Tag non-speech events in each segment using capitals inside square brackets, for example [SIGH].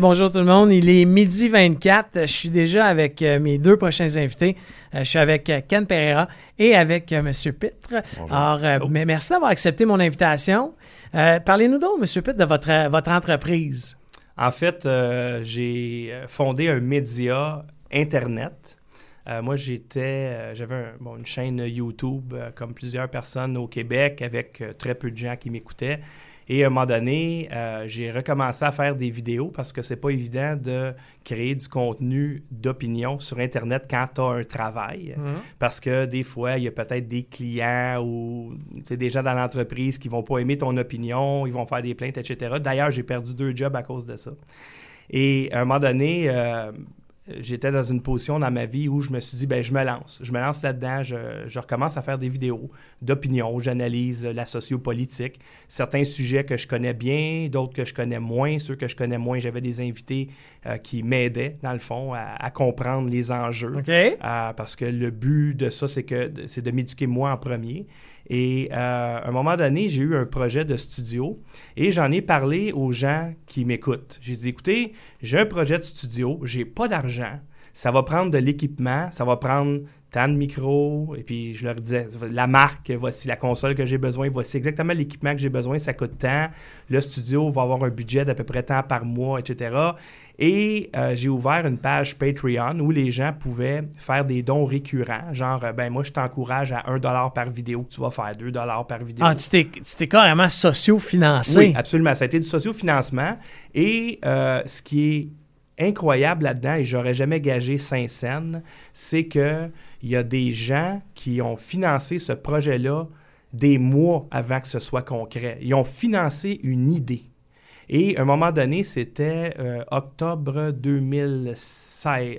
Bonjour tout le monde, il est midi 24. Je suis déjà avec euh, mes deux prochains invités. Euh, je suis avec euh, Ken Pereira et avec M. Pitre. Alors, mais merci d'avoir accepté mon invitation. Parlez-nous donc, M. Pitre, de votre, votre entreprise. En fait, j'ai fondé un média Internet. moi, j'étais, j'avais une chaîne YouTube comme plusieurs personnes au Québec avec très peu de gens qui m'écoutaient. Et à un moment donné, euh, j'ai recommencé à faire des vidéos parce que c'est pas évident de créer du contenu d'opinion sur Internet quand tu as un travail. Mhm. Parce que des fois, il y a peut-être des clients ou des gens dans l'entreprise qui vont pas aimer ton opinion, ils vont faire des plaintes, etc. D'ailleurs, j'ai perdu deux jobs à cause de ça. Et à un moment donné, euh, j'étais dans une position dans ma vie où je me suis dit, ben je me lance. Je me lance là-dedans, je, recommence à faire des vidéos d'opinion, j'analyse la sociopolitique, certains sujets que je connais bien, d'autres que je connais moins. Ceux que je connais moins, j'avais des invités euh, qui m'aidaient, dans le fond, à, comprendre les enjeux. Euh, parce que le but de ça, c'est que c'est de m'éduquer moi en premier. Et euh, à un moment donné, j'ai eu un projet de studio et j'en ai parlé aux gens qui m'écoutent. J'ai dit, écoutez, j'ai un projet de studio, j'ai pas d'argent, ça va prendre de l'équipement, ça va prendre tant de micros, et puis je leur disais, la marque, voici la console que j'ai besoin, voici exactement l'équipement que j'ai besoin, ça coûte tant, le studio va avoir un budget d'à peu près tant par mois, etc. Et euh, j'ai ouvert une page Patreon où les gens pouvaient faire des dons récurrents, genre, euh, ben moi, je t'encourage à 1 par vidéo que tu vas faire, 2 par vidéo. Ah, tu t'es carrément socio-financé. Oui, absolument, ça a été du socio-financement, et euh, ce qui est incroyable là-dedans, et j'aurais jamais gagé Saint-Saëns, c'est qu'il y a des gens qui ont financé ce projet-là des mois avant que ce soit concret. Ils ont financé une idée. Et à un moment donné, c'était euh, octobre 2016,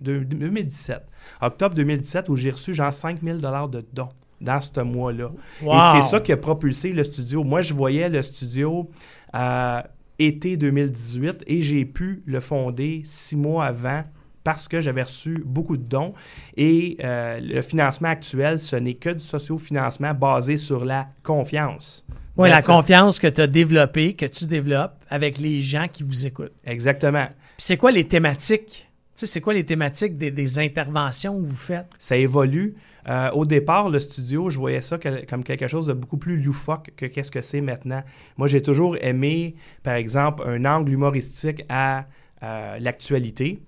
2017. Euh, octobre 2017, où j'ai reçu genre 5 000 de dons dans ce mois-là. Et c'est ça qui a propulsé le studio. Moi, je voyais le studio euh, été 2018 et j'ai pu le fonder six mois avant parce que j'avais reçu beaucoup de dons. Et euh, le financement actuel, ce n'est que du socio-financement basé sur la confiance. Oui, la confiance que tu as développée, que tu développes avec les gens qui vous écoutent. Exactement. c'est quoi les thématiques? c'est quoi les thématiques des, des, interventions que vous faites? Ça évolue. Euh, au départ, le studio, je voyais ça comme quelque chose de beaucoup plus loufoque que qu'est-ce que c'est maintenant. Moi, j'ai toujours aimé, par exemple, un angle humoristique à euh, l'actualité.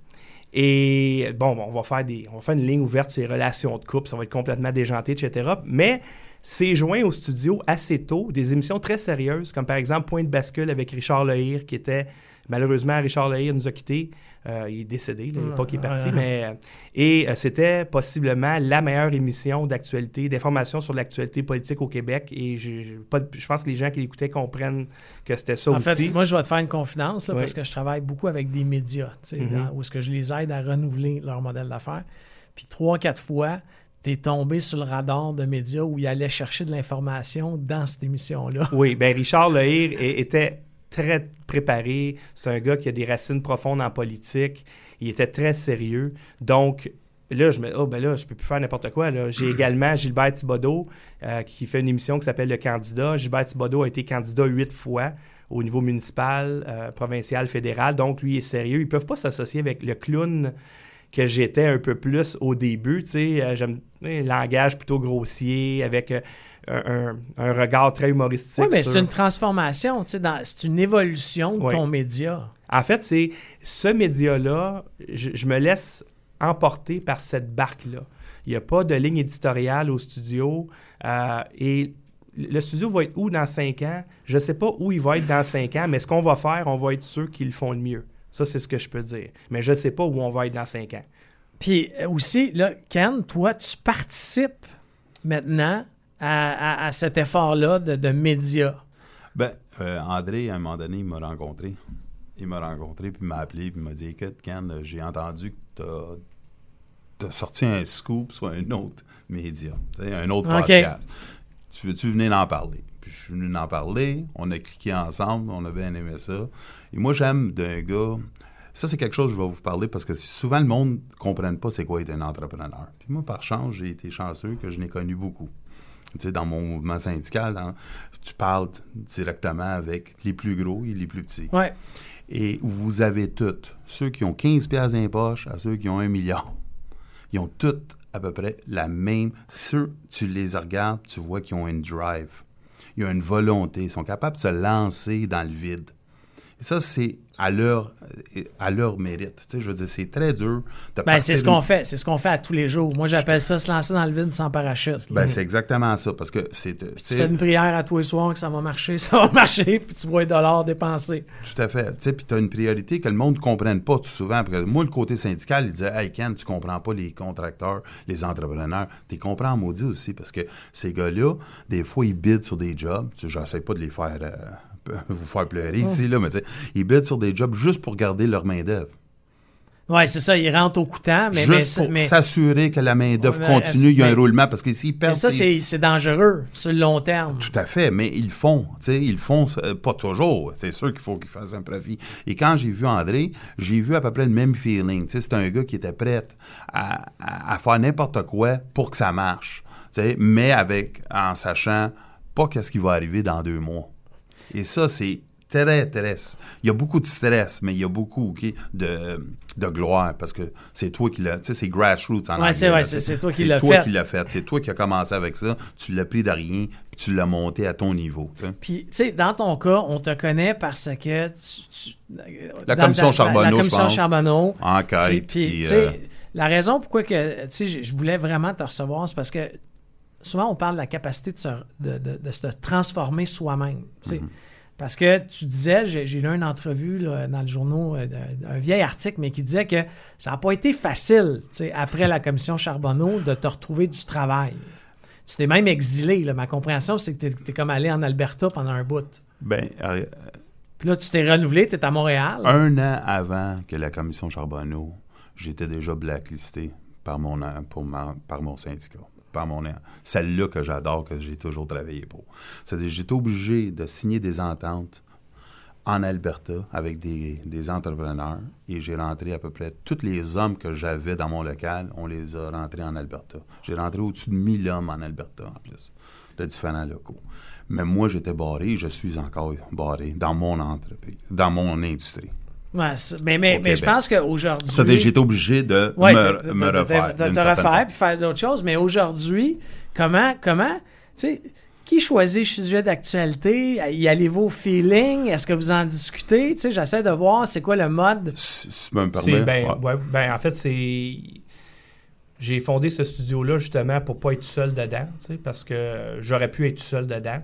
Et bon, on va faire des, on va faire une ligne ouverte sur les relations de couple, ça va être complètement déjanté, etc. Mais c'est joint au studio assez tôt des émissions très sérieuses, comme par exemple Point de bascule avec Richard Lehir, qui était malheureusement Richard Lehir nous a quittés euh, il est décédé, il n'est pas qu'il est parti, mais. Euh, et euh, c'était possiblement la meilleure émission d'actualité, d'information sur l'actualité politique au Québec. Et je, je, pense que les gens qui l'écoutaient comprennent que c'était ça aussi. En fait, moi, je vais te faire une confidence, parce que je travaille beaucoup avec des médias, mm-hmm. où est-ce que je les aide à renouveler leur modèle d'affaires. Puis trois, quatre fois, tu es tombé sur le radar de médias où il allait chercher de l'information dans cette émission-là. Oui, bien Richard Lehir était très préparé. C'est un gars qui a des racines profondes en politique. Il était très sérieux. Donc, là, je me oh, ben là, je peux plus faire n'importe quoi. J'ai également Gilbert Thibodeau, euh, qui fait une émission qui s'appelle Le Candidat. Gilbert Thibodeau a été candidat huit fois au niveau municipal, euh, provincial, fédéral. Donc, lui, est sérieux. Ils ne peuvent pas s'associer avec le clown que j'étais un peu plus au début. Tu sais, euh, j'aime langage plutôt grossier, avec un, regard très humoristique. Oui, mais c'est une transformation, c'est une évolution de ton média. En fait, c'est ce média-là, je, me laisse emporter par cette barque-là. Il n'y a pas de ligne éditoriale au studio. Euh, et le studio va être où dans cinq ans? Je ne sais pas où il va être dans cinq ans, mais ce qu'on va faire, on va être ceux qui le font le mieux. Ça, c'est ce que je peux dire. Mais je ne sais pas où on va être dans cinq ans. Puis euh, aussi, là, Ken, toi, tu participes maintenant à, cet effort-là de, de médias? Ben, euh, André, à un moment donné, il m'a rencontré. Il m'a rencontré, puis il m'a appelé, puis il m'a dit Écoute, Ken, j'ai entendu que tu as, sorti un scoop sur un autre média, un autre podcast. Tu veux-tu venir en parler? Puis je suis venu en parler, on a cliqué ensemble, on a bien aimé ça. Et moi, j'aime d'un gars. Ça, c'est quelque chose que je vais vous parler parce que souvent, le monde ne comprenne pas c'est quoi être un entrepreneur. Puis moi, par chance, j'ai été chanceux que je n'ai connu beaucoup dans mon mouvement syndical, tu parles directement avec les plus gros et les plus petits. Ouais. et vous avez toutes, ceux qui ont 15 pièces dans les poches à ceux qui ont un million, ils ont toutes à peu près la même. Ceux, tu les regardes, tu vois qu'ils ont une drive. Ils ont une volonté. Ils sont capables de se lancer dans le vide. Et ça, c'est à leur, à leur mérite. Tu sais, je veux dire, c'est très dur de Ben, c'est ce qu'on fait. C'est ce qu'on fait à tous les jours. Moi, j'appelle ça se lancer dans le vide sans parachute. Ben, c'est exactement ça, parce que c'est... tu tu fais une prière à tous les soirs que ça va marcher, [LAUGHS] ça va marcher, puis tu vois les dollars dépensés. Tout à fait. Tu sais, puis tu as une priorité que le monde ne comprenne pas tout souvent. Parce que moi, le côté syndical, il disait Hey Ken, tu comprends pas les contracteurs, les entrepreneurs. Tu les comprends en maudit aussi parce que ces gars-là, des fois, ils bident sur des jobs. J'essaie pas de les faire euh, [LAUGHS] vous faire pleurer ici, là, mais ils bident sur des jobs juste pour garder leur main-d'œuvre. Ouais, c'est ça, ils rentrent au coutant, mais, Juste mais, pour mais- s'assurer que la main-d'œuvre Ouais, mais continue, il y a un mais- roulement. Parce que s'ils mais perdent. ça, ces- c'est c'est dangereux sur le long terme. Tout à fait, mais ils le font. tu sais, Ils le font euh, pas toujours. C'est sûr qu'il faut qu'ils fassent un profit. Et quand j'ai vu André, j'ai vu à peu près le même feeling. Tu sais, C'est un gars qui était prêt à, à- à faire n'importe quoi pour que ça marche. tu sais, Mais avec en sachant pas qu'est-ce qui va arriver dans deux mois. Et ça, c'est très, très... Il y a beaucoup de stress, mais il y a beaucoup de, de gloire parce que c'est toi qui l'as... Tu sais, c'est grassroots en Ouais, c'est vrai, c'est- c'est toi qui C'est l'as toi fait. qui l'as fait. C'est toi qui as commencé avec ça. Tu l'as pris de rien, puis tu l'as monté à ton niveau. Puis, tu sais, dans ton cas, on te connaît parce que tu. tu- La dans- commission dans- Charbonneau, La je commission. Charbonneau. Enquête, Puis, puis, puis, tu sais, euh, la raison pourquoi que, tu sais, je je voulais vraiment te recevoir, c'est parce que souvent on parle de la capacité de se, de, de- de se transformer soi-même. Mm-hmm. Parce que tu disais, j'ai lu une entrevue là, dans le journal, euh, un vieil article, mais qui disait que ça n'a pas été facile, tu sais, après la commission Charbonneau, de te retrouver du travail. Tu t'es même exilé. là. Ma compréhension, c'est que tu es, comme allé en Alberta pendant un bout. ben, euh, Puis là, tu t'es renouvelé, tu es à Montréal. un an avant que la commission Charbonneau, j'étais déjà blacklisté par mon, pour ma- par mon syndicat. Par mon, celle-là que j'adore, que j'ai toujours travaillé pour. C'est-à-dire, j'étais obligé de signer des ententes en Alberta avec des, des entrepreneurs et j'ai rentré à peu près tous les hommes que j'avais dans mon local, on les a rentrés en Alberta. J'ai rentré au-dessus de 1000 hommes en Alberta en plus, de différents locaux. Mais moi, j'étais barré je suis encore barré dans mon entreprise, dans mon industrie. Ouais, mais mais, mais je pense qu'aujourd'hui. Ça, j'étais obligé de Ouais, me, de- de- me de- refaire. de- te refaire puis faire d'autres choses. Mais aujourd'hui, comment, comment, tu sais, qui choisit le sujet d'actualité? Y allez-vous au feeling? Est-ce que vous en discutez? Tu sais, j'essaie de voir c'est quoi le mode. Si, si tu me permets. ben, ouais. ouais, ben, en fait, c'est. J'ai fondé ce studio-là justement pour pas être seul dedans, tu sais, parce que j'aurais pu être seul dedans.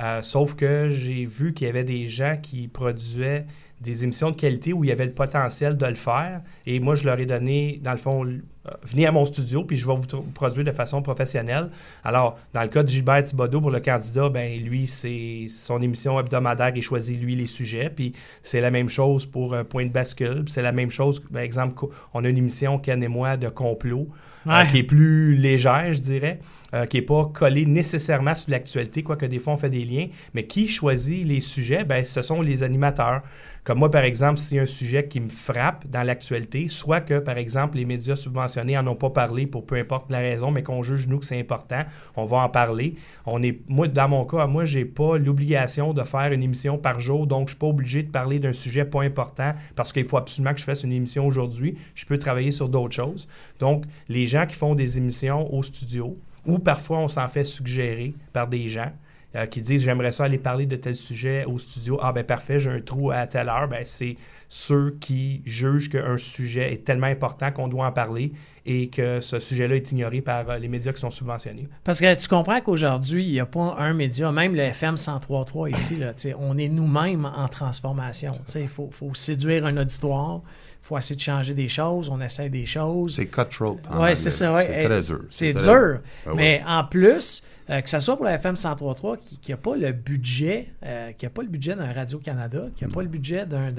Euh, sauf que j'ai vu qu'il y avait des gens qui produisaient des émissions de qualité où il y avait le potentiel de le faire. Et moi, je leur ai donné, dans le fond, euh, venez à mon studio, puis je vais vous produire de façon professionnelle. Alors, dans le cas de Gilbert Thibodeau, pour le candidat, ben lui, c'est son émission hebdomadaire, il choisit lui les sujets. Puis c'est la même chose pour un point de bascule. C'est la même chose, par exemple, co- on a une émission, Ken et moi, de complot, euh, Ouais. qui est plus légère, je dirais, euh, qui n'est pas collée nécessairement sur l'actualité, quoique des fois on fait des liens. Mais qui choisit les sujets? Ben, ce sont les animateurs. Comme moi, par exemple, s'il y a un sujet qui me frappe dans l'actualité, soit que, par exemple, les médias subventionnés en ont pas parlé pour peu importe la raison, mais qu'on juge, nous, que c'est important, on va en parler. On est, moi, dans mon cas, moi, j'ai pas l'obligation de faire une émission par jour, donc je suis pas obligé de parler d'un sujet pas important parce qu'il faut absolument que je fasse une émission aujourd'hui. Je peux travailler sur d'autres choses. Donc, les gens qui font des émissions au studio, ou parfois on s'en fait suggérer par des gens, euh, qui disent j'aimerais ça aller parler de tel sujet au studio. Ah ben parfait, j'ai un trou à telle heure. Ben c'est ceux qui jugent qu'un sujet est tellement important qu'on doit en parler et que ce sujet-là est ignoré par euh, les médias qui sont subventionnés. Parce que tu comprends qu'aujourd'hui, il n'y a pas un média, même le FM 103.3 ici, là, on est nous-mêmes en transformation. Il faut, séduire un auditoire, faut essayer de changer des choses, on essaie des choses. C'est cutthroat. Oui, c'est ça. ouais. C'est très dur. C'est dur. Ah ouais. Mais en plus, euh, que ce soit pour la FM 103.3 qui n'a pas le budget, euh, qui n'a pas le budget d'un Radio-Canada, qui n'a pas le budget d'un.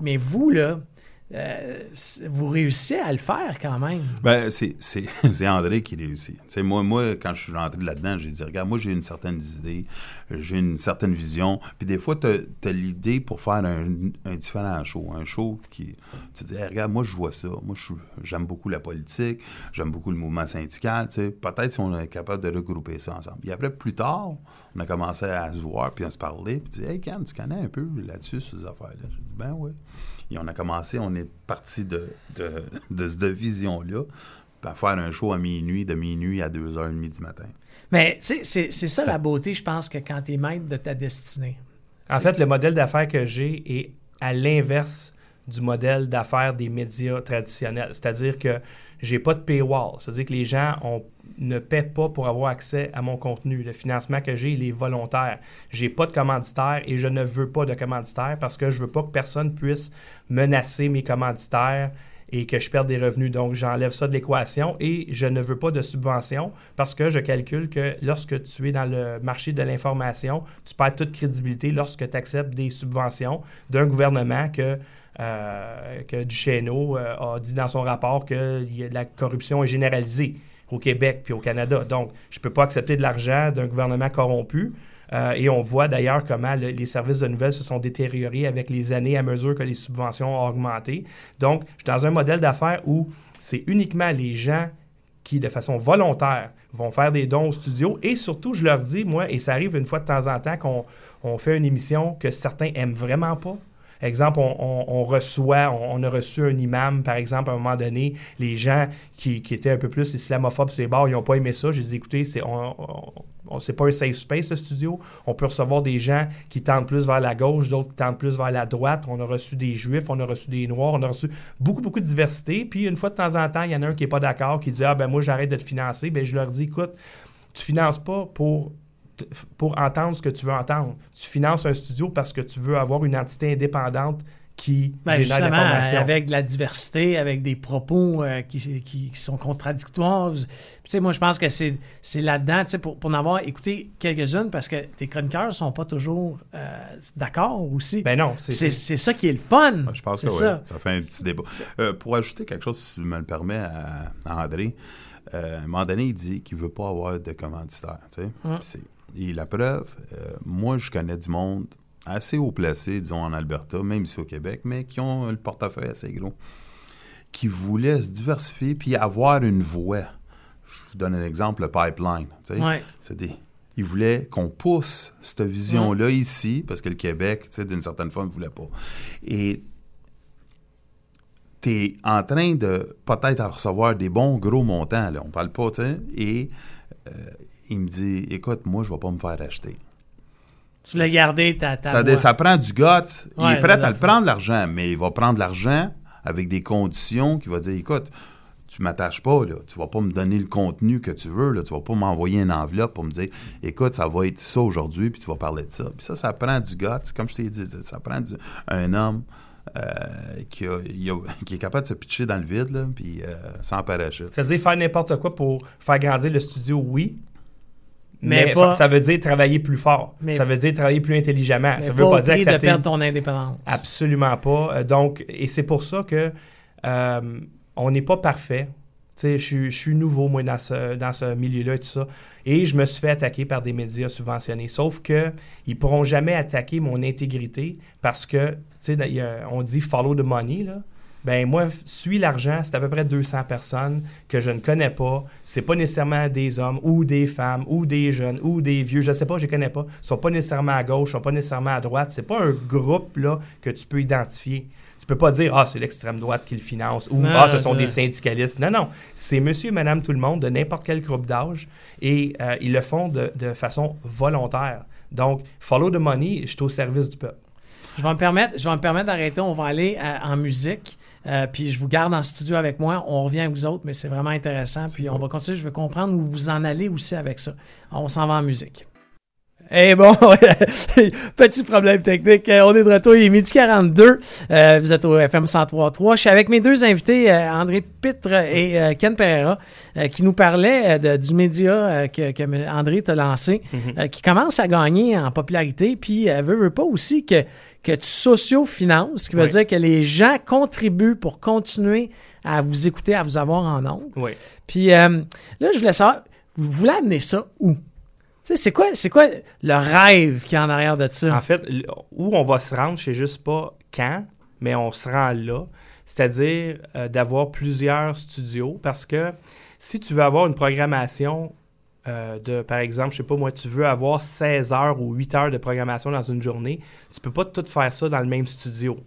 mais vous, là, euh, vous réussissez à le faire quand même. Ben, c'est, [LAUGHS] André qui réussit. sais moi, moi, quand je suis rentré là-dedans, j'ai dit, regarde, moi, j'ai une certaine idée, j'ai une certaine vision. Puis des fois, tu as, l'idée pour faire un, un, différent show. Un show qui. Tu dis, regarde, moi, je vois ça. Moi, j'aime beaucoup la politique, j'aime beaucoup le mouvement syndical. Peut-être si on est capable de regrouper ça ensemble. Et après, plus tard, on a commencé à se voir, puis à se parler, puis dire, hey, Ken, tu connais un peu là-dessus, ces affaires-là? J'ai dit, ben oui. Et on a commencé, on est parti de, de, [LAUGHS] de cette vision-là, à faire un show à minuit, de minuit à 2h30 du matin. Mais tu sais, c'est ça la beauté, je pense, que quand tu es maître de ta destinée. En fait, le modèle d'affaires que j'ai est à l'inverse du modèle d'affaires des médias traditionnels. C'est-à-dire que j'ai pas de paywall. C'est-à-dire que les gens ont ne paie pas pour avoir accès à mon contenu. Le financement que j'ai, il est volontaire. J'ai pas de commanditaire et je ne veux pas de commanditaire parce que je veux pas que personne puisse menacer mes commanditaires et que je perde des revenus. Donc, j'enlève ça de l'équation et je ne veux pas de subvention parce que je calcule que lorsque tu es dans le marché de l'information, tu perds toute crédibilité lorsque tu acceptes des subventions d'un gouvernement que, euh, que Duchesneau euh, a dit dans son rapport que la corruption est généralisée au Québec puis au Canada. Donc, je ne peux pas accepter de l'argent d'un gouvernement corrompu. Euh, et on voit d'ailleurs comment les services de nouvelles se sont détériorés avec les années à mesure que les subventions ont augmenté. Donc, je suis dans un modèle d'affaires où c'est uniquement les gens qui, de façon volontaire, vont faire des dons au studio. Et surtout, je leur dis, moi, et ça arrive une fois de temps en temps qu'on fait une émission que certains aiment vraiment pas, Exemple, on, reçoit, on, a reçu un imam, par exemple, à un moment donné, les gens qui, étaient un peu plus islamophobes sur les bars, ils n'ont pas aimé ça. J'ai dit, écoutez, c'est c'est pas un safe space, ce studio. On peut recevoir des gens qui tendent plus vers la gauche, d'autres qui tendent plus vers la droite. On a reçu des juifs, on a reçu des noirs, on a reçu beaucoup, beaucoup de diversité. Puis une fois de temps en temps, il y en a un qui n'est pas d'accord, qui dit Ah ben moi j'arrête de te financer. Ben je leur dis écoute, tu finances pas pour pour entendre ce que tu veux entendre. Tu finances un studio parce que tu veux avoir une entité indépendante qui ben, génère l'information. avec de la diversité, avec des propos euh, qui, qui, sont contradictoires. Tu sais, moi, je pense que c'est, c'est là-dedans, tu sais, pour, pour en avoir écouté quelques-unes, parce que tes chroniqueurs sont pas toujours euh, d'accord aussi. Ben non. C'est, c'est, ça qui est le fun. je pense que ça. ça fait un petit débat. Euh, pour ajouter quelque chose, si tu me le permets, à, André, à un moment donné, il dit qu'il veut pas avoir de commanditaire, tu sais. Et la preuve, euh, moi, je connais du monde assez haut placé, disons, en Alberta, même ici au Québec, mais qui ont le portefeuille assez gros, qui voulaient se diversifier puis avoir une voix. Je vous donne un exemple, le pipeline. C'est des, ils voulaient qu'on pousse cette vision-là ici, parce que le Québec, d'une certaine forme, ne voulait pas. Et tu es en train de peut-être recevoir des bons gros montants, là, on parle pas, tu sais, et euh, il me dit Écoute, moi, je vais pas me faire acheter. Tu l'as gardé, ta, ta ça, ça, prend du guts. il est prêt à le prendre, l'argent, mais il va prendre l'argent avec des conditions qu'il va dire Écoute, tu m'attaches pas, là. tu vas pas me donner le contenu que tu veux, là. tu vas pas m'envoyer une enveloppe pour me dire Écoute, ça va être ça aujourd'hui, puis tu vas parler de ça. Puis ça, ça prend du guts, comme je t'ai dit, ça prend un homme. Euh, qui, qui, est capable de se pitcher dans le vide, là, puis euh, sans parachute. C'est-à-dire faire n'importe quoi pour faire grandir le studio, oui, mais, ça veut dire travailler plus fort. ça veut dire travailler plus intelligemment. ça veut pas, dire accepter... de perdre ton indépendance. Absolument pas. Euh, donc, et c'est pour ça que euh, on n'est pas parfait. Je, je suis nouveau, moi, dans ce, dans ce milieu-là et tout ça. Et je me suis fait attaquer par des médias subventionnés. Sauf que ils pourront jamais attaquer mon intégrité parce que, tu sais, on dit follow the money, là ben moi, suis l'argent, c'est à peu près 200 personnes que je ne connais pas. C'est pas nécessairement des hommes ou des femmes ou des jeunes ou des vieux, je sais pas, je les connais pas. Ils sont pas nécessairement à gauche, ils sont pas nécessairement à droite. C'est pas un groupe là que tu peux identifier. Tu peux pas dire ah c'est l'extrême droite qui le finance ou ah ce sont des syndicalistes. Non non, c'est Monsieur et Madame tout le monde de n'importe quel groupe d'âge et euh, ils le font de, de façon volontaire. Donc follow the money, je suis au service du peuple. Je vais me permettre, je vais me permettre d'arrêter. On va aller euh, en musique. Euh, puis je vous garde en studio avec moi. On revient avec vous autres, mais c'est vraiment intéressant. Puis on va continuer. Je veux comprendre où vous en allez aussi avec ça. On s'en va en musique. Eh bon, [LAUGHS] petit problème technique. Euh, on est de retour, il est midi 42. Euh, vous êtes au FM 103.3. Je suis avec mes deux invités, euh, André Pitre et Ken Pereira, qui nous parlaient du média que, André t'a lancé, mhm. qui commence à gagner en popularité, puis veut, veut pas aussi que, que tu socio-finances, ce qui veut dire que les gens contribuent pour continuer à vous écouter, à vous avoir en ondes. Oui. Puis là, je voulais savoir, vous voulez amener ça où? C'est quoi, c'est quoi le rêve qui est en arrière de ça? En fait, où on va se rendre, je sais juste pas quand, mais on se rend là. C'est-à-dire euh, d'avoir plusieurs studios parce que si tu veux avoir une programmation euh, de, par exemple, je sais pas moi, tu veux avoir 16 heures ou 8 heures de programmation dans une journée, tu peux pas tout faire ça dans le même studio.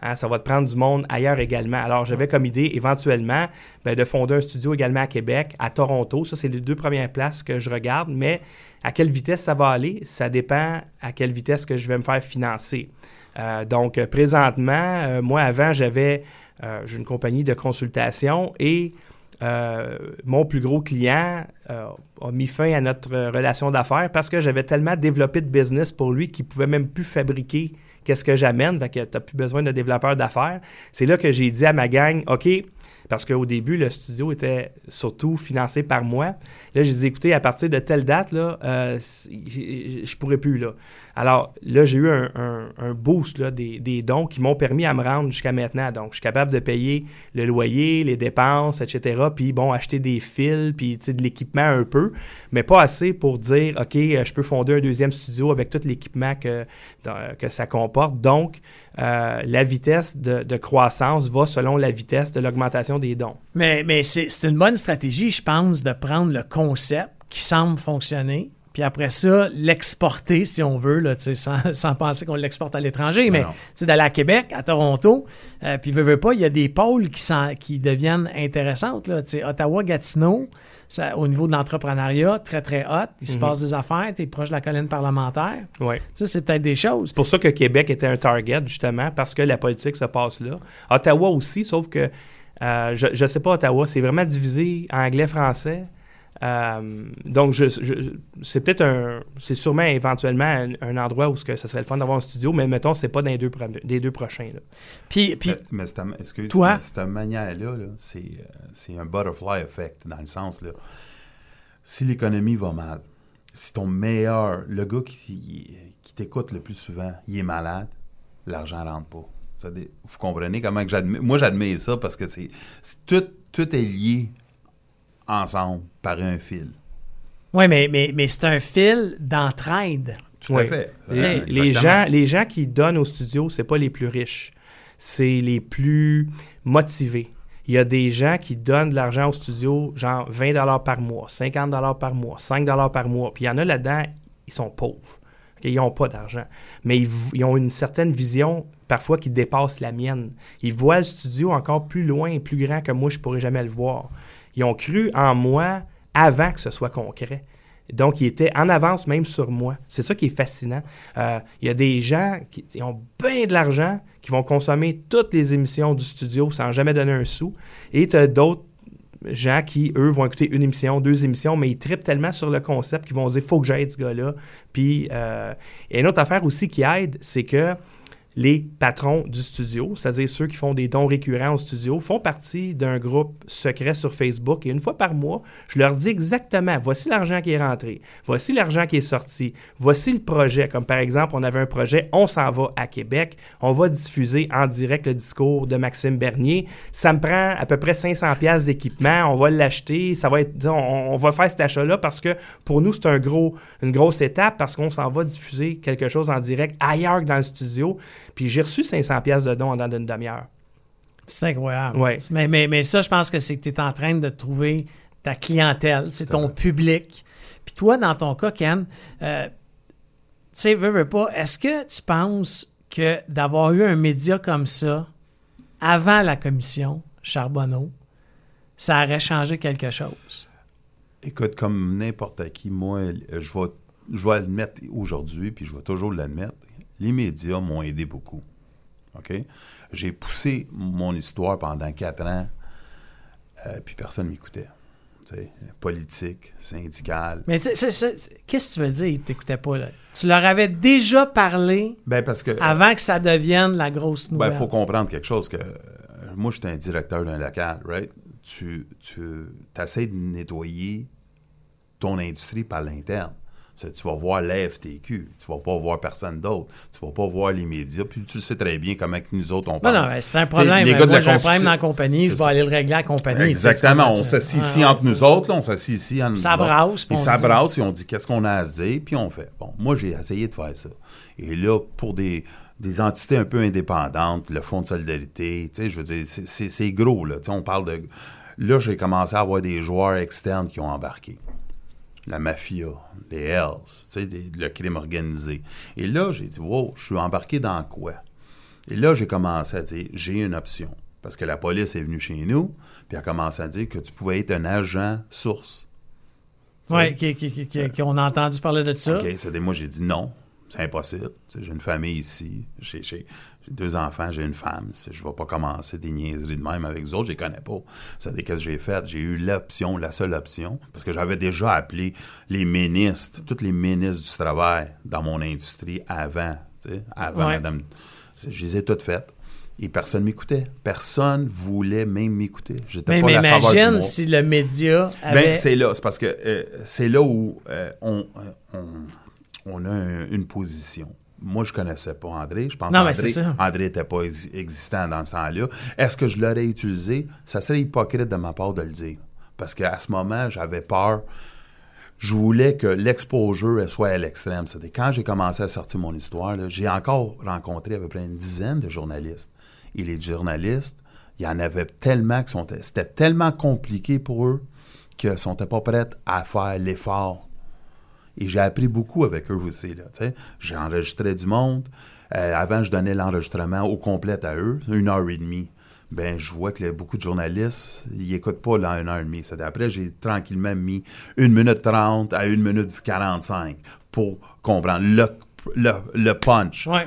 Hein, ça va te prendre du monde ailleurs également. Alors, j'avais comme idée, éventuellement, ben, de fonder un studio également à Québec, à Toronto. Ça, c'est les deux premières places que je regarde. Mais à quelle vitesse ça va aller, ça dépend à quelle vitesse que je vais me faire financer. Euh, donc, présentement, euh, moi, avant, j'avais euh, une compagnie de consultation et mon plus gros client a mis fin à notre relation d'affaires parce que j'avais tellement développé de business pour lui qu'il ne pouvait même plus fabriquer qu'est-ce que j'amène, fait que tu n'as plus besoin de développeur d'affaires. C'est là que j'ai dit à ma gang, OK, parce qu'au début, le studio était surtout financé par moi. Là, j'ai dit, écoutez, à partir de telle date, là, euh, je pourrais plus, là. Alors, là, j'ai eu un, boost là, des, dons qui m'ont permis à me rendre jusqu'à maintenant. Donc, je suis capable de payer le loyer, les dépenses, etc. Puis, bon, acheter des fils, puis, de l'équipement un peu, mais pas assez pour dire, OK, euh, je peux fonder un deuxième studio avec tout l'équipement que, que ça comporte. Donc, euh, la vitesse de, croissance va selon la vitesse de l'augmentation des dons. Mais, mais c'est une bonne stratégie, je pense, de prendre le concept qui semble fonctionner, puis après ça, l'exporter, si on veut, là, sans, [LAUGHS] sans penser qu'on l'exporte à l'étranger, mais d'aller à Québec, à Toronto, euh, puis veut, veut pas, il y a des pôles qui, qui deviennent intéressantes. Là, Ottawa, Gatineau, au niveau de l'entrepreneuriat, très, très hot. Il se mhm. passe des affaires, tu es proche de la colline parlementaire. Oui. Ça, c'est peut-être des choses. C'est pour ça que Québec était un target, justement, parce que la politique se passe là. Ottawa aussi, sauf que, euh, je ne sais pas, Ottawa, c'est vraiment divisé anglais-français. Euh, donc, je, c'est peut-être un. C'est sûrement éventuellement un, endroit où ce que ça serait le fun d'avoir un studio, mais mettons, c'est pas dans les deux, des deux prochains. Là. Puis, puis mais, excuse, toi, cette manière-là, -là, c'est, euh, c'est un butterfly effect, dans le sens, là. Si l'économie va mal, si ton meilleur, le gars qui, qui t'écoute le plus souvent, il est malade, l'argent rentre pas. Ça, vous comprenez comment que j'admets. Moi, j'admets ça parce que c'est, tout, tout est lié ensemble par un fil. Oui, mais, mais, mais c'est un fil d'entraide. Tout à fait. Les, gens, les gens qui donnent au studio, c'est pas les plus riches. C'est les plus motivés. Il y a des gens qui donnent de l'argent au studio, genre 20 par mois, 50 par mois, 5 par mois. Puis il y en a là-dedans, ils sont pauvres. Ils n'ont pas d'argent. Mais ils, ils, ont une certaine vision, parfois, qui dépasse la mienne. Ils voient le studio encore plus loin et plus grand que moi, je ne pourrais jamais le voir. Ils ont cru en moi avant que ce soit concret. Donc, ils étaient en avance même sur moi. C'est ça qui est fascinant. Euh, il y a des gens qui ont bien de l'argent, qui vont consommer toutes les émissions du studio sans jamais donner un sou. Et tu as d'autres gens qui, eux, vont écouter une émission, deux émissions, mais ils tripent tellement sur le concept qu'ils vont se dire « faut que j'aide ce gars-là ». Puis, euh, et une autre affaire aussi qui aide, c'est que les patrons du studio, c'est-à-dire ceux qui font des dons récurrents au studio, font partie d'un groupe secret sur Facebook et une fois par mois, je leur dis exactement, voici l'argent qui est rentré, voici l'argent qui est sorti, voici le projet. Comme par exemple, on avait un projet, on s'en va à Québec, on va diffuser en direct le discours de Maxime Bernier. Ça me prend à peu près 500 pièces d'équipement, on va l'acheter, ça va être, on, va faire cet achat-là parce que pour nous, c'est un gros, une grosse étape parce qu'on s'en va diffuser quelque chose en direct ailleurs que dans le studio. Puis j'ai reçu 500 pièces de dons dans une demi-heure. C'est incroyable. Ouais. Mais, mais, mais, ça, je pense que c'est que tu es en train de trouver ta clientèle, c'est ton public. Puis toi, dans ton cas, Ken, euh, tu sais, veux, veux pas, est-ce que tu penses que d'avoir eu un média comme ça avant la commission Charbonneau, ça aurait changé quelque chose? Écoute, comme n'importe qui, moi, je vais, je vais admettre aujourd'hui, puis je vais toujours l'admettre, les médias m'ont aidé beaucoup. OK? J'ai poussé mon histoire pendant quatre ans, euh, puis personne ne m'écoutait. politique, syndical. Mais qu'est-ce que tu veux dire, ils t'écoutaient pas, là? Tu leur avais déjà parlé Ben, parce que. avant que ça devienne la grosse Ben, nouvelle. il faut comprendre quelque chose que euh, moi, j'étais un directeur d'un local, right? Tu, tu essaies de nettoyer ton industrie par l'interne. Tu vas voir la FTQ, tu vas pas voir personne d'autre, tu vas pas voir les médias, puis tu sais très bien comment que nous autres on Non, pense. non, ben, c'est un problème. les gars de Moi, la j'ai un problème dans la compagnie, je vais aller le régler à la compagnie. Exactement. On s'assit ah, ici entre nous autres, là, on s'assit ici entre nous Ça autres. brasse, ça brasse, et on dit qu'est-ce qu'on a à se dire, puis on fait. Bon, moi, j'ai essayé de faire ça. Et là, pour des, des entités un peu indépendantes, le Fonds de solidarité, tu sais, je veux dire, c'est gros, là. Tu sais, on parle de. Là, j'ai commencé à avoir des joueurs externes qui ont embarqué. La mafia, les Hells, tu sais, des- le crime organisé. Et là, j'ai dit, wow, je suis embarqué dans quoi? Et là, j'ai commencé à dire, j'ai une option. Parce que la police est venue chez nous, puis a commencé à dire que tu pouvais être un agent source. Oui, qui, qui, qui- qui- qui- on a entendu parler de ça. OK, c'est moi, j'ai dit non, c'est impossible. J'ai une famille ici, j'ai deux enfants, j'ai une femme. Je ne vais pas commencer des niaiseries de même avec vous autres, je les connais pas. C'est des qu'est-ce que j'ai fait. J'ai eu l'option, la seule option, parce que j'avais déjà appelé les ministres, tous les ministres du travail dans mon industrie avant. avant, Ouais. madame. Je les ai toutes faites. Et personne m'écoutait. Personne voulait même m'écouter. J'étais Mais, pas mais la saveur du imagine si le média avait... Ben, c'est là. C'est parce que euh, c'est là où euh, on, euh, on, on a un- une position. Moi, je connaissais pas André. Je pense Non, André, c'est ça. André n'était pas ex- existant dans ce temps-là. Est-ce que je l'aurais utilisé? Ça serait hypocrite de ma part de le dire. Parce qu'à ce moment, j'avais peur. Je voulais que l'exposure soit à l'extrême. C'était quand j'ai commencé à sortir mon histoire, j'ai encore rencontré à peu près une dizaine de journalistes. Et les journalistes, il y en avait tellement que sont- c'était tellement compliqué pour eux qu'ils ne sont pas prêts à faire l'effort. Et j'ai appris beaucoup avec eux aussi. J'ai enregistré du monde. Euh, avant, je donnais l'enregistrement au complet à eux, une heure et demie. Ben, je vois que beaucoup de journalistes, ils n'écoutent pas là, une heure et demie. Après, j'ai tranquillement mis une minute trente à une minute quarante-cinq pour comprendre le, le, le punch. Ouais.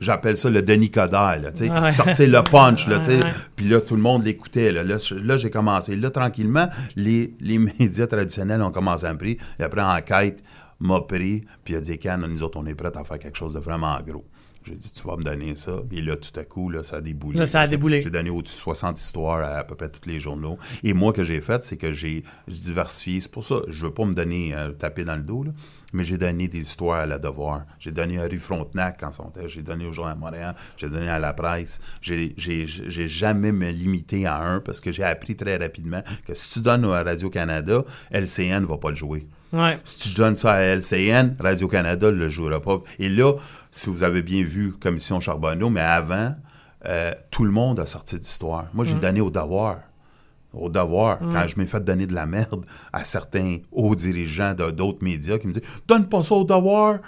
J'appelle ça le Denis Coderre. Là. Ouais. Sortir le punch. Là. Puis là, tout le monde l'écoutait. Là, là, j'ai commencé. Là, tranquillement, les, les [LAUGHS] médias traditionnels ont commencé à me prendre. Et après, Enquête m'a pris, puis il a dit, Can, nous autres, on est prêts à faire quelque chose de vraiment gros. J'ai dit, tu vas me donner ça. Puis là, tout à coup, là, ça a déboulé. Là, ça a déboulé. J'ai donné au-dessus de 60 histoires à, à peu près tous les journaux. Et moi, que j'ai fait, c'est que j'ai diversifié. C'est pour ça, je veux pas me donner euh, taper dans le dos, là, mais j'ai donné des histoires à la Devoir. J'ai donné à Rue Frontenac quand on était. J'ai donné au Journal Montréal. J'ai donné à la presse. J'ai jamais me limité à un parce que j'ai appris très rapidement que si tu donnes à Radio-Canada, LCN ne va pas le jouer. Ouais. Si tu donnes ça à LCN, Radio-Canada ne le jouera pas. Et là, si vous avez bien vu Commission Charbonneau, mais avant, euh, tout le monde a sorti d'histoire. Moi, j'ai donné au devoir. Au devoir, quand je m'ai fait donner de la merde à certains hauts dirigeants d'autres médias qui me disent Donne pas ça au devoir.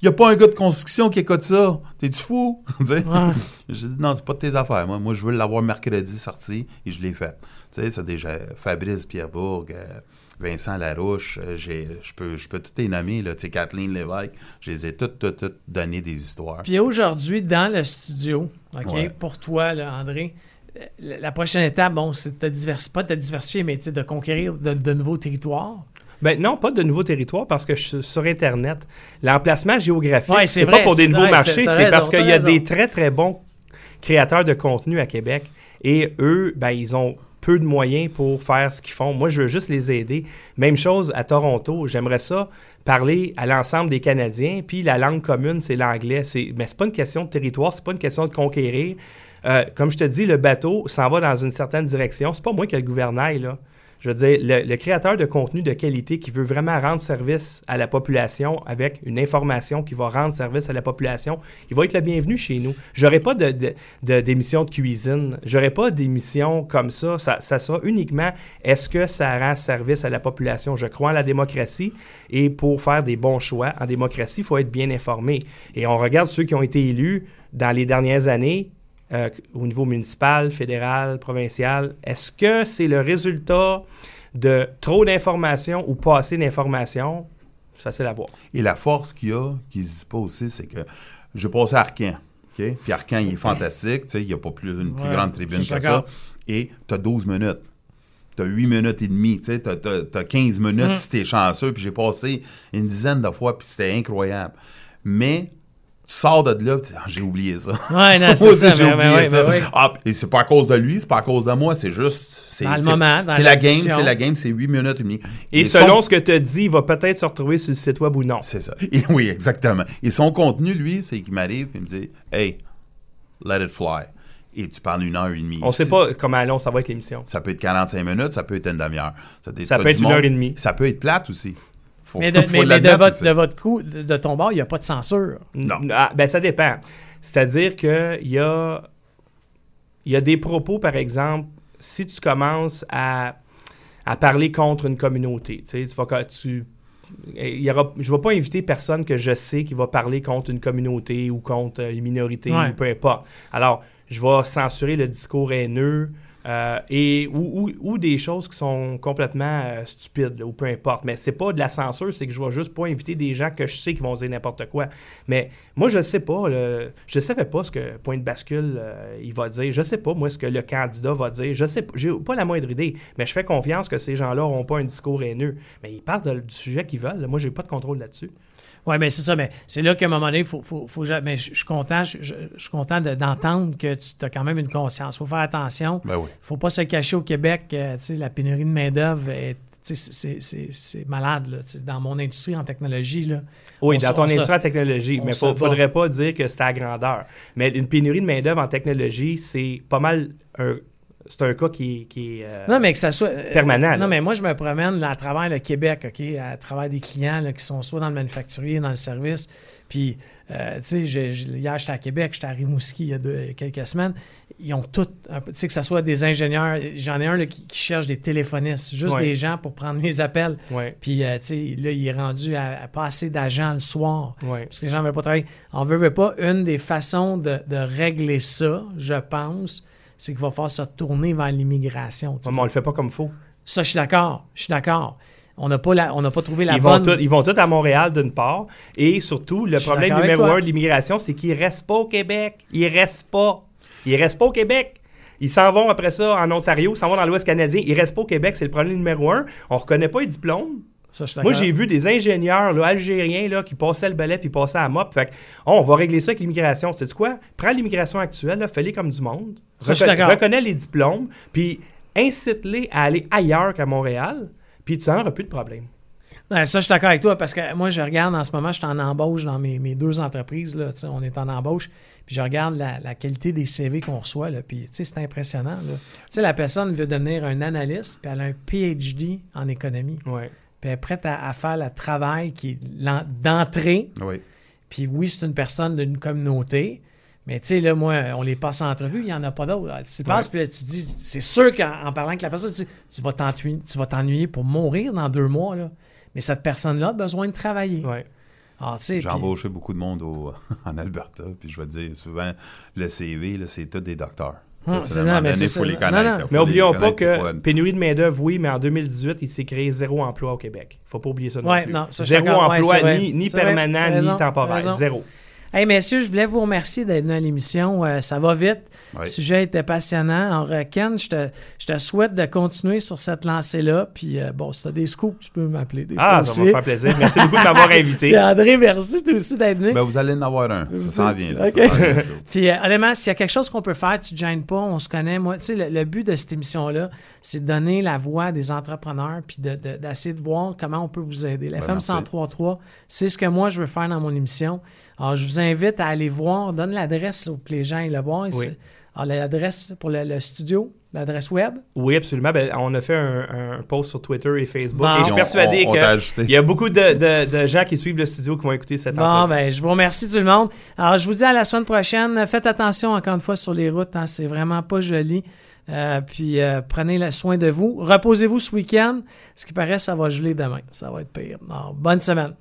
Il n'y a pas un gars de construction qui écoute ça. T'es-tu fou? [LAUGHS] Tu sais? [LAUGHS] J'ai dit non, c'est pas de tes affaires. Moi, moi je veux l'avoir mercredi sorti et je l'ai fait. Tu sais, c'est déjà Fabrice Pierrebourg, euh, Vincent Larouche, euh, j'ai- je peux, je peux tout les nommer, là, tu sais, Kathleen Lévesque, je les ai toutes, toutes, toutes donné des histoires. Puis aujourd'hui, dans le studio, OK, Ouais. pour toi, là, André, la la prochaine étape, bon, c'est de diversifier, pas de diversifier, mais tu sais, de conquérir de, de nouveaux territoires. Ben non, pas de nouveaux territoires parce que je suis sur Internet. L'emplacement géographique, Ouais, c'est pas pour des nouveaux vrai, marchés, c'est- parce qu'il y a raison. des très, très bons créateurs de contenu à Québec. Et eux, ben, ils ont peu de moyens pour faire ce qu'ils font. Moi, je veux juste les aider. Même chose à Toronto. J'aimerais ça parler à l'ensemble des Canadiens. Puis la langue commune, c'est l'anglais. Mais c'est pas une question de territoire, c'est pas une question de conquérir. Euh, comme je te dis, le bateau s'en va dans une certaine direction. C'est pas moi qui ai le gouvernail, là. Je veux dire, le, créateur de contenu de qualité qui veut vraiment rendre service à la population avec une information qui va rendre service à la population, il va être le bienvenu chez nous. J'aurai pas de, de- de- d'émission de cuisine. J'aurai pas d'émission comme ça. ça. Ça sera uniquement est-ce que ça rend service à la population? Je crois en la démocratie et pour faire des bons choix en démocratie, il faut être bien informé. Et on regarde ceux qui ont été élus dans les dernières années euh, au niveau municipal, fédéral, provincial, est-ce que c'est le résultat de trop d'informations ou pas assez d'informations? C'est facile à voir. Et la force qu'il y a, qu'ils se dit pas aussi, c'est que je passe à Arcan. OK? Puis Arcan, il est fantastique. tu Il n'y a pas plus, une plus Ouais, grande tribune que ça. Et tu as 12 minutes. T'as 8 minutes et demie, tu t'as 15 minutes Mm. si t'es chanceux, puis j'ai passé une dizaine de fois, puis c'était incroyable. Mais tu sors de là, tu dis, Ah, j'ai oublié ça. Ouais, non, [LAUGHS] c'est ça. j'ai mais- oublié mais ouais, ça. mais ouais. Ah, et c'est pas à cause de lui, c'est pas à cause de moi, c'est juste. C'est, Dans le c'est- moment, dans c'est la la game, c'est la game, c'est 8 minutes et demie. Et son- selon ce que tu as dit, il va peut-être se retrouver sur le site web ou non. C'est ça. Et [LAUGHS] oui, exactement. Et son contenu, lui, c'est qu'il m'arrive et me dit Hey, let it fly. Et tu parles une heure et demie. On ici. sait pas comment long ça va être l'émission. Ça peut être 45 minutes, ça peut être une demi-heure. Ça, peut Ça peut être une heure et demie. Ça peut être plate aussi. Faut- Mais [LAUGHS] de, faut mais- mais de l'admettre votre, de votre coup, de, ton bord, il n'y a pas de censure. Non. Ah, ben, ça dépend. C'est-à-dire qu'il y a, il y a des propos, par exemple, si tu commences à, à parler contre une communauté, tu sais, tu vas, tu, il y aura, je ne vais pas inviter personne que je sais qui va parler contre une communauté ou contre une minorité, Ouais. ou peu importe. Alors, je vais censurer le discours haineux euh, et, ou, des choses qui sont complètement euh, stupides, ou peu importe. Mais c'est pas de la censure, c'est que je vais juste pas inviter des gens que je sais qui vont dire n'importe quoi. Mais moi, je sais pas. là, je savais pas ce que Point de bascule euh, il va dire. Je sais pas, moi, ce que le candidat va dire. Je sais pas. J'ai pas la moindre idée. Mais je fais confiance que ces gens-là n'auront pas un discours haineux. Mais ils parlent du sujet qu'ils veulent. Moi, j'ai pas de contrôle là-dessus. Oui, mais c'est ça. Mais c'est là qu'à un moment donné, il faut, faut, faut mais je je suis content, je, je- je suis content de- d'entendre que tu as quand même une conscience. Il faut faire attention. Ben oui. faut pas se cacher au Québec. euh, tu sais, la pénurie de main-d'œuvre, est- tu sais, c'est- c'est c'est malade. Là, dans mon industrie en technologie, là, Oui, dans ton industrie en technologie. Mais il ne faudrait pas dire que c'est à grandeur. Mais une pénurie de main-d'œuvre en technologie, c'est pas mal un. C'est un cas qui, qui est. euh, Non, mais que ça soit. euh, Permanent, là. Non, mais moi, je me promène là, à travers le Québec, OK, à travers des clients là, qui sont soit dans le manufacturier, dans le service. Puis, euh, tu sais, hier, j'étais à Québec, j'étais à Rimouski il y a deux- quelques semaines. Ils ont peu- tu sais, que ce soit des ingénieurs. J'en ai un là, qui, qui cherche des téléphonistes, juste Ouais. des gens pour prendre les appels. ouais, Puis, tu sais, là, il est rendu à, à pas assez d'agents le soir. ouais. Parce que les gens ne veulent pas travailler. On veut, veut pas, une des façons de, de régler ça, je pense, c'est qu'il va falloir se tourner vers l'immigration. mais on le fait pas comme faut. ça, je suis d'accord. Je suis d'accord. On n'a pas, la- on n'a pas trouvé la Ils vont, ils vont tous à Montréal d'une part. Et surtout, le problème numéro un de l'immigration, c'est qu'ils restent pas au Québec. Ils restent pas. Ils restent pas au Québec. Ils s'en vont après ça en Ontario, ils s'en vont dans l'Ouest canadien. Ils restent pas au Québec, c'est le problème numéro un. On reconnaît pas les diplômes. Ça, Moi, j'ai vu des ingénieurs là, algériens là, qui passaient le balai puis passaient à mop. Fait que, oh, on va régler ça avec l'immigration. Tu sais quoi? Prends l'immigration actuelle, fais-les comme du monde. Ça, je suis Reconna- d'accord. reconnais les diplômes, puis incite-les à aller ailleurs qu'à Montréal, puis tu n'auras plus de problème. Ouais, ça, je suis d'accord avec toi parce que moi, je regarde en ce moment, je suis en embauche dans mes, mes deux entreprises. Là, tu sais, on est en embauche. Puis je regarde la, la qualité des CV qu'on reçoit. Là, puis, tu sais, c'est impressionnant. là. Tu sais, la personne veut devenir un analyste, puis elle a un PhD en économie. Ouais. Puis elle est prête à, à faire le travail qui est d'entrée. Oui. Puis oui, c'est une personne d'une communauté. Mais tu sais, là, moi, on les passe en entrevue, il n'y en a pas d'autres. Tu passes, puis là, tu dis, c'est sûr qu'en en parlant avec la personne, tu, dis, tu vas t'ennuyer, tu vas t'ennuyer pour mourir dans deux mois, là. Mais cette personne-là a besoin de travailler. Ouais. Ah, tu sais, J'ai puis- embauché beaucoup de monde au- [LAUGHS] en Alberta, puis je vais te dire souvent, le CV, là, c'est tous des docteurs. Ah, non, mais il faut les connaître. non. Mais oublions pas que pénurie de main-d'œuvre, oui, mais en 2018, il s'est créé zéro emploi au Québec. Il faut pas oublier ça non Ouais, plus. non, ça, zéro. Ouais, emploi, ni, permanent, ni temporaire. Zéro. Hey, messieurs, je voulais vous remercier d'être venus à l'émission. Euh, ça va vite. Le sujet était passionnant. Alors, euh, Ken, je te, je te souhaite de continuer sur cette lancée-là. Puis, euh, bon, si tu as des scoops, tu peux m'appeler des Ah, fois ça aussi. va me faire plaisir. Merci beaucoup de m'avoir [LAUGHS] Puis, invité. André, merci toi aussi d'être venu. Ben, vous allez en avoir un. Ça s'en vient. Là, ça vient. [LAUGHS] Puis euh, honnêtement, s'il y a quelque chose qu'on peut faire, tu ne te gênes pas, on se connaît. Moi, tu sais, le, le but de cette émission-là, c'est de donner la voix à des entrepreneurs puis de- de- d'essayer de, voir comment on peut vous aider. La Ben, FM merci. 1033, c'est ce que moi je veux faire dans mon émission. Alors, je vous invite à aller voir, donne l'adresse là, pour que les gens aillent le voir. Oui. Alors, l'adresse pour le, le studio, l'adresse web. Oui, absolument. Ben, on a fait un, un post sur Twitter et Facebook. Bon. Et je suis persuadé qu'il y a beaucoup de, de- de gens qui suivent le studio qui vont écouter cette Bon, ben, je vous remercie tout le monde. Alors, je vous dis à la semaine prochaine. Faites attention encore une fois sur les routes, hein, c'est vraiment pas joli. Euh, puis euh, prenez le soin de vous. Reposez-vous ce week-end. Ce qui paraît, ça va geler demain. Ça va être pire. Alors, bonne semaine.